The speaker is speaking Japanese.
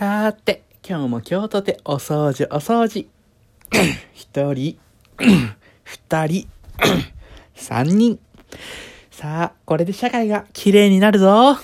さーて、今日も京都でお掃除お掃除。一人、二人、三人。さあ、これで社会が綺麗になるぞ。